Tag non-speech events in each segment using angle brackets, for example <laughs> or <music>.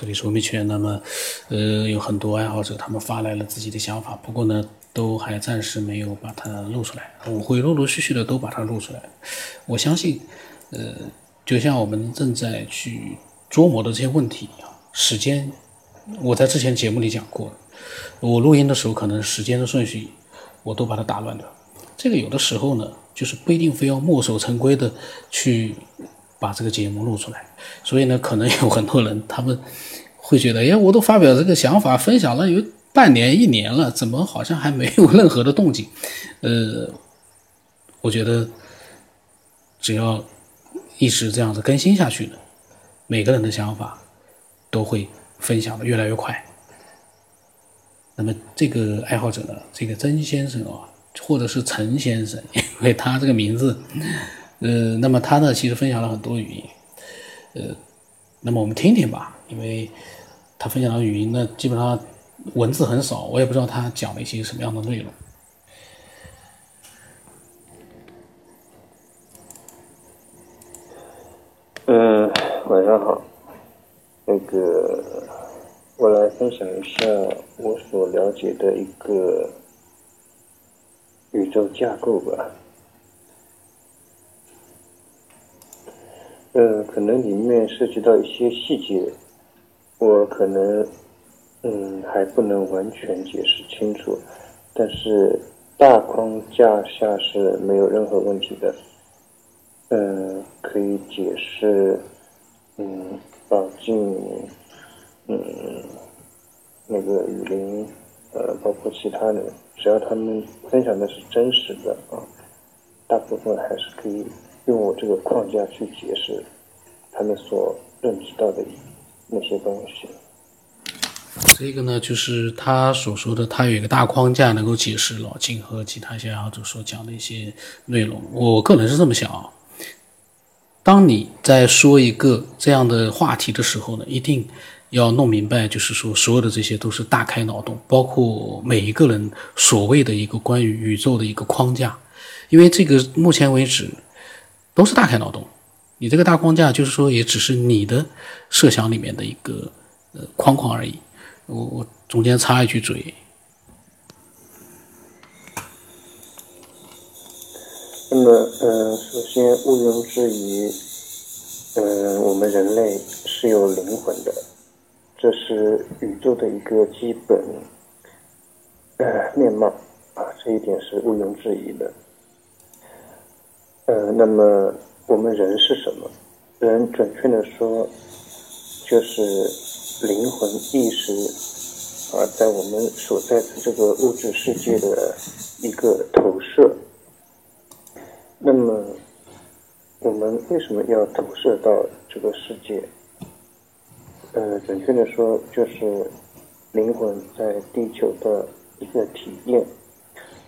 这里是吴明全。那么，呃，有很多爱好者他们发来了自己的想法，不过呢，都还暂时没有把它录出来。我会陆陆续续的都把它录出来。我相信，呃，就像我们正在去琢磨的这些问题一样，时间，我在之前节目里讲过，我录音的时候可能时间的顺序我都把它打乱掉。这个有的时候呢，就是不一定非要墨守成规的去。把这个节目录出来，所以呢，可能有很多人他们会觉得，哎，我都发表这个想法，分享了有半年、一年了，怎么好像还没有任何的动静？呃，我觉得只要一直这样子更新下去呢，每个人的想法都会分享的越来越快。那么这个爱好者呢，这个曾先生啊，或者是陈先生，因为他这个名字。呃，那么他呢，其实分享了很多语音，呃，那么我们听听吧，因为他分享的语音呢，基本上文字很少，我也不知道他讲了一些什么样的内容。嗯，晚上好，那个我来分享一下我所了解的一个宇宙架构吧。呃，可能里面涉及到一些细节，我可能嗯还不能完全解释清楚，但是大框架下是没有任何问题的。嗯，可以解释，嗯，宝镜，嗯，那个雨林，呃，包括其他人，只要他们分享的是真实的啊，大部分还是可以。用我这个框架去解释他们所认知到的那些东西。这个呢，就是他所说的，他有一个大框架能够解释老金和其他一些者所讲的一些内容。我个人是这么想啊，当你在说一个这样的话题的时候呢，一定要弄明白，就是说所有的这些都是大开脑洞，包括每一个人所谓的一个关于宇宙的一个框架，因为这个目前为止。都是大开脑洞，你这个大框架就是说，也只是你的设想里面的一个呃框框而已。我我中间插一句嘴。那么，嗯，首先毋庸置疑，嗯，我们人类是有灵魂的，这是宇宙的一个基本呃面貌啊，这一点是毋庸置疑的。呃，那么我们人是什么？人准确的说，就是灵魂意识啊，在我们所在的这个物质世界的一个投射。那么，我们为什么要投射到这个世界？呃，准确的说，就是灵魂在地球的一个体验。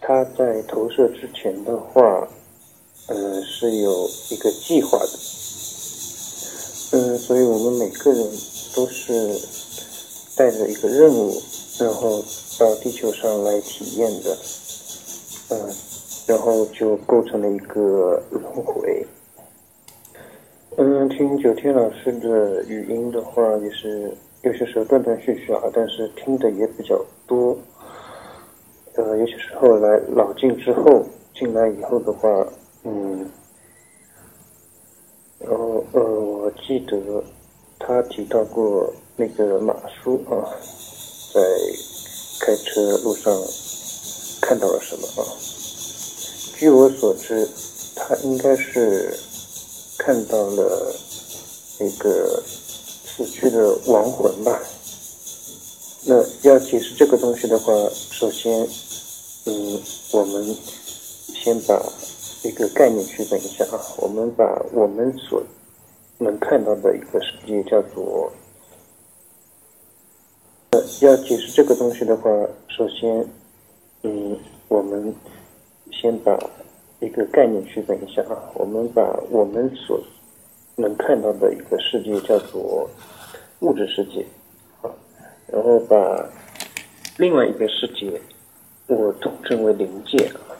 它在投射之前的话。嗯，是有一个计划的。嗯，所以我们每个人都是带着一个任务，然后到地球上来体验的。嗯，然后就构成了一个轮回。嗯，听九天老师的语音的话，也是有些时候断断续续啊，但是听的也比较多。呃，有些时候来老进之后，进来以后的话。嗯，然后呃，我记得他提到过那个马叔啊，在开车路上看到了什么啊？据我所知，他应该是看到了那个死去的亡魂吧。那要解释这个东西的话，首先，嗯，我们先把。一个概念区分一下啊，我们把我们所能看到的一个世界叫做，呃，要解释这个东西的话，首先，嗯，我们先把一个概念区分一下啊，我们把我们所能看到的一个世界叫做物质世界，啊，然后把另外一个世界我统称为灵界啊。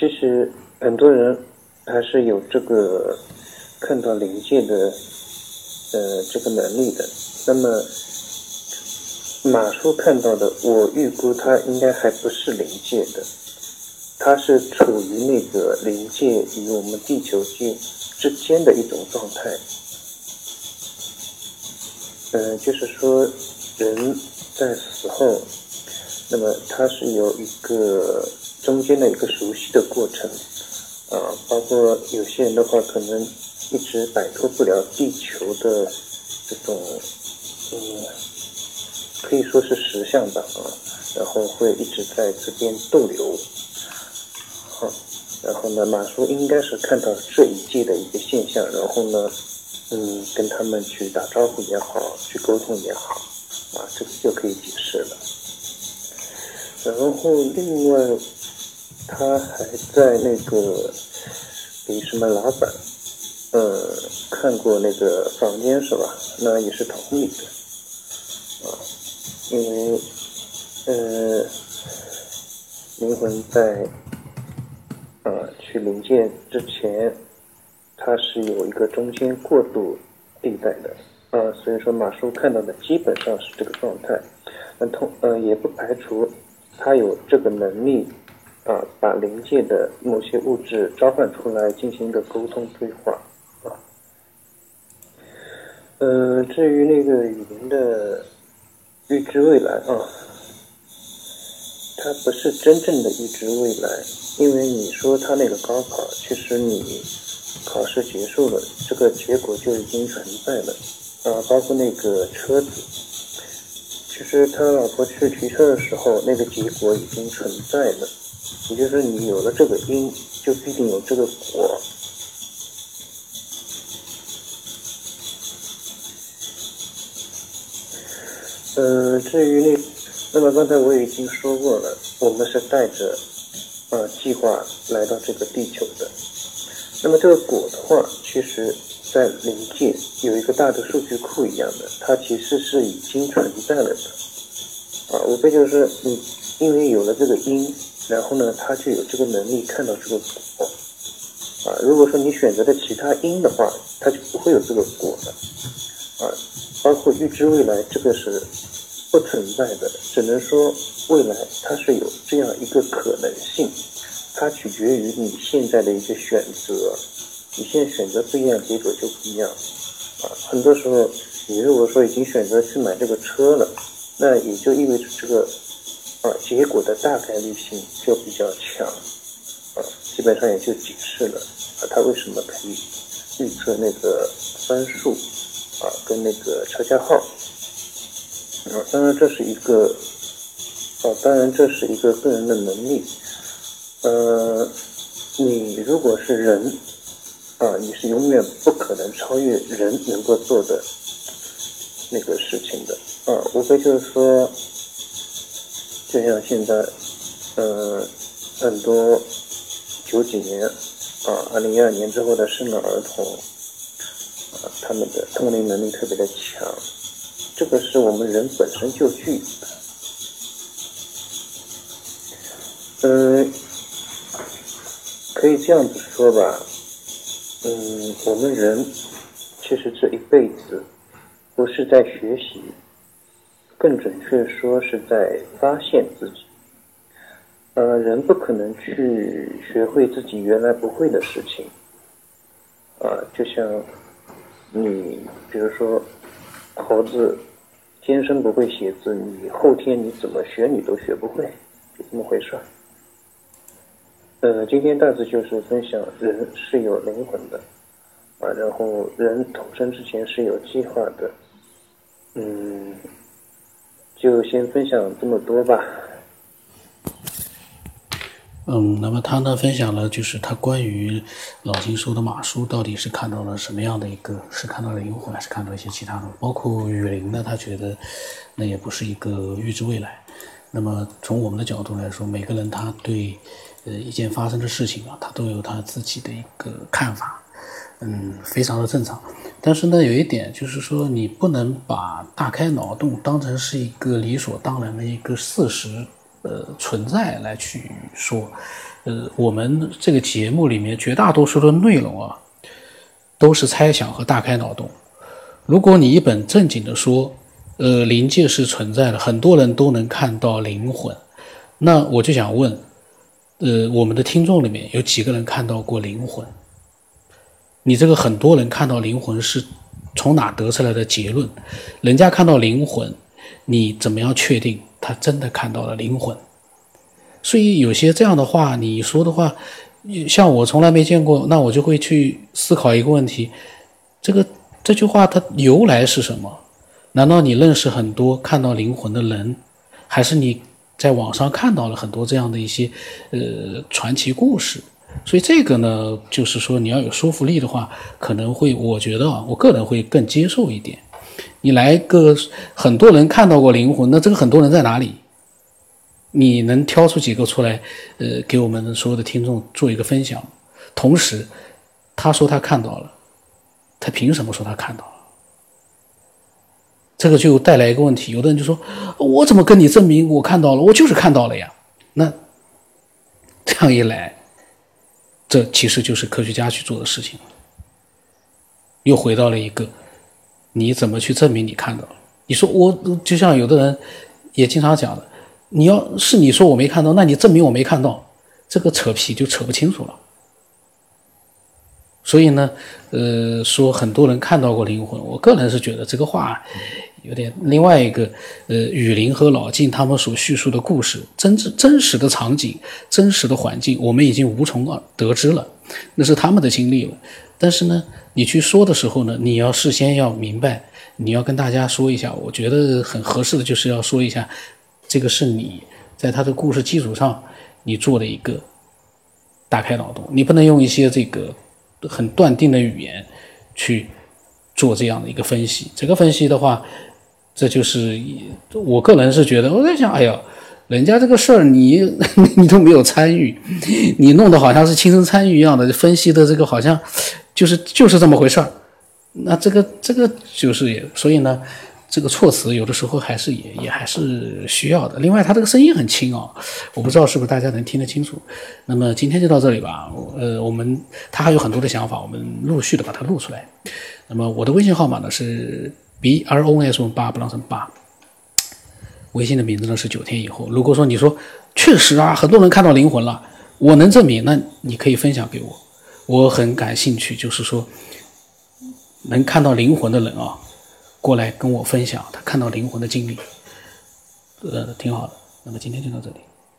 其实很多人还是有这个看到灵界的呃这个能力的。那么马叔看到的，我预估他应该还不是灵界的，他是处于那个灵界与我们地球界之间的一种状态。嗯，就是说人在死后，那么他是有一个中间的一个熟悉的过程。啊，包括有些人的话，可能一直摆脱不了地球的这种，嗯，可以说是实相吧，啊，然后会一直在这边逗留，好，然后呢，马叔应该是看到这一季的一个现象，然后呢，嗯，跟他们去打招呼也好，去沟通也好，啊，这个就可以解释了。然后另外。他还在那个给什么老板，呃，看过那个房间是吧？那也是同理的，啊，因为，呃，灵魂在，啊，去灵界之前，它是有一个中间过渡地带的，啊，所以说马叔看到的基本上是这个状态，那同，呃，也不排除他有这个能力。啊，把灵界的某些物质召唤出来进行一个沟通对话，啊，呃，至于那个雨林的预知未来啊，它不是真正的预知未来，因为你说他那个高考，其实你考试结束了，这个结果就已经存在了，啊，包括那个车子，其实他老婆去提车的时候，那个结果已经存在了。也就是你有了这个因，就必定有这个果。嗯，至于那，那么刚才我已经说过了，我们是带着啊计划来到这个地球的。那么这个果的话，其实在灵界有一个大的数据库一样的，它其实是已经存在了的。啊，无非就是你因为有了这个因。然后呢，他就有这个能力看到这个果，啊，如果说你选择的其他因的话，他就不会有这个果的，啊，包括预知未来，这个是不存在的，只能说未来它是有这样一个可能性，它取决于你现在的一个选择，你现在选择不一样，结果就不一样，啊，很多时候你如果说已经选择去买这个车了，那也就意味着这个。啊，结果的大概率性就比较强，啊，基本上也就解释了啊，他为什么可以预测那个分数，啊，跟那个车架号，啊，当然这是一个，啊，当然这是一个个人的能力，呃，你如果是人，啊，你是永远不可能超越人能够做的那个事情的，啊，无非就是说。就像现在，嗯，很多九几年啊，二零一二年之后的生的儿童，啊，他们的通灵能力特别的强，这个是我们人本身就具有的。嗯，可以这样子说吧，嗯，我们人其实这一辈子不是在学习。更准确说是在发现自己。呃，人不可能去学会自己原来不会的事情。啊，就像你，比如说猴子天生不会写字，你后天你怎么学你都学不会，就这么回事儿。呃，今天大致就是分享人是有灵魂的，啊，然后人投生之前是有计划的，嗯。就先分享这么多吧。嗯，那么他呢分享了，就是他关于老金说的马叔到底是看到了什么样的一个，是看到了灵魂，还是看到一些其他的？包括雨林呢，他觉得那也不是一个预知未来。那么从我们的角度来说，每个人他对呃一件发生的事情啊，他都有他自己的一个看法。嗯，非常的正常，但是呢，有一点就是说，你不能把大开脑洞当成是一个理所当然的一个事实，呃，存在来去说。呃，我们这个节目里面绝大多数的内容啊，都是猜想和大开脑洞。如果你一本正经的说，呃，灵界是存在的，很多人都能看到灵魂，那我就想问，呃，我们的听众里面有几个人看到过灵魂？你这个很多人看到灵魂是从哪得出来的结论？人家看到灵魂，你怎么样确定他真的看到了灵魂？所以有些这样的话，你说的话，像我从来没见过，那我就会去思考一个问题：这个这句话它由来是什么？难道你认识很多看到灵魂的人，还是你在网上看到了很多这样的一些呃传奇故事？所以这个呢，就是说你要有说服力的话，可能会我觉得啊，我个人会更接受一点。你来个很多人看到过灵魂，那这个很多人在哪里？你能挑出几个出来，呃，给我们所有的听众做一个分享？同时，他说他看到了，他凭什么说他看到了？这个就带来一个问题，有的人就说：“我怎么跟你证明我看到了？我就是看到了呀。”那这样一来，这其实就是科学家去做的事情又回到了一个，你怎么去证明你看到了？你说我就像有的人也经常讲的。你要是你说我没看到，那你证明我没看到，这个扯皮就扯不清楚了。所以呢，呃，说很多人看到过灵魂，我个人是觉得这个话有点。另外一个，呃，雨林和老晋他们所叙述的故事，真真真实的场景、真实的环境，我们已经无从而得知了，那是他们的经历了。但是呢，你去说的时候呢，你要事先要明白，你要跟大家说一下，我觉得很合适的就是要说一下。这个是你在他的故事基础上，你做的一个大开脑洞，你不能用一些这个很断定的语言去做这样的一个分析。这个分析的话，这就是我个人是觉得，我在想，哎呀，人家这个事儿你 <laughs> 你都没有参与，你弄得好像是亲身参与一样的分析的这个好像就是就是这么回事儿，那这个这个就是所以呢。这个措辞有的时候还是也也还是需要的。另外，他这个声音很轻啊，我不知道是不是大家能听得清楚。那么今天就到这里吧。呃，我们他还有很多的想法，我们陆续的把它录出来。那么我的微信号码呢是 b r o n s 八不让成八，微信的名字呢是九天以后。如果说你说确实啊，很多人看到灵魂了，我能证明，那你可以分享给我，我很感兴趣。就是说，能看到灵魂的人啊。过来跟我分享他看到灵魂的经历，呃，挺好的。那么今天就到这里。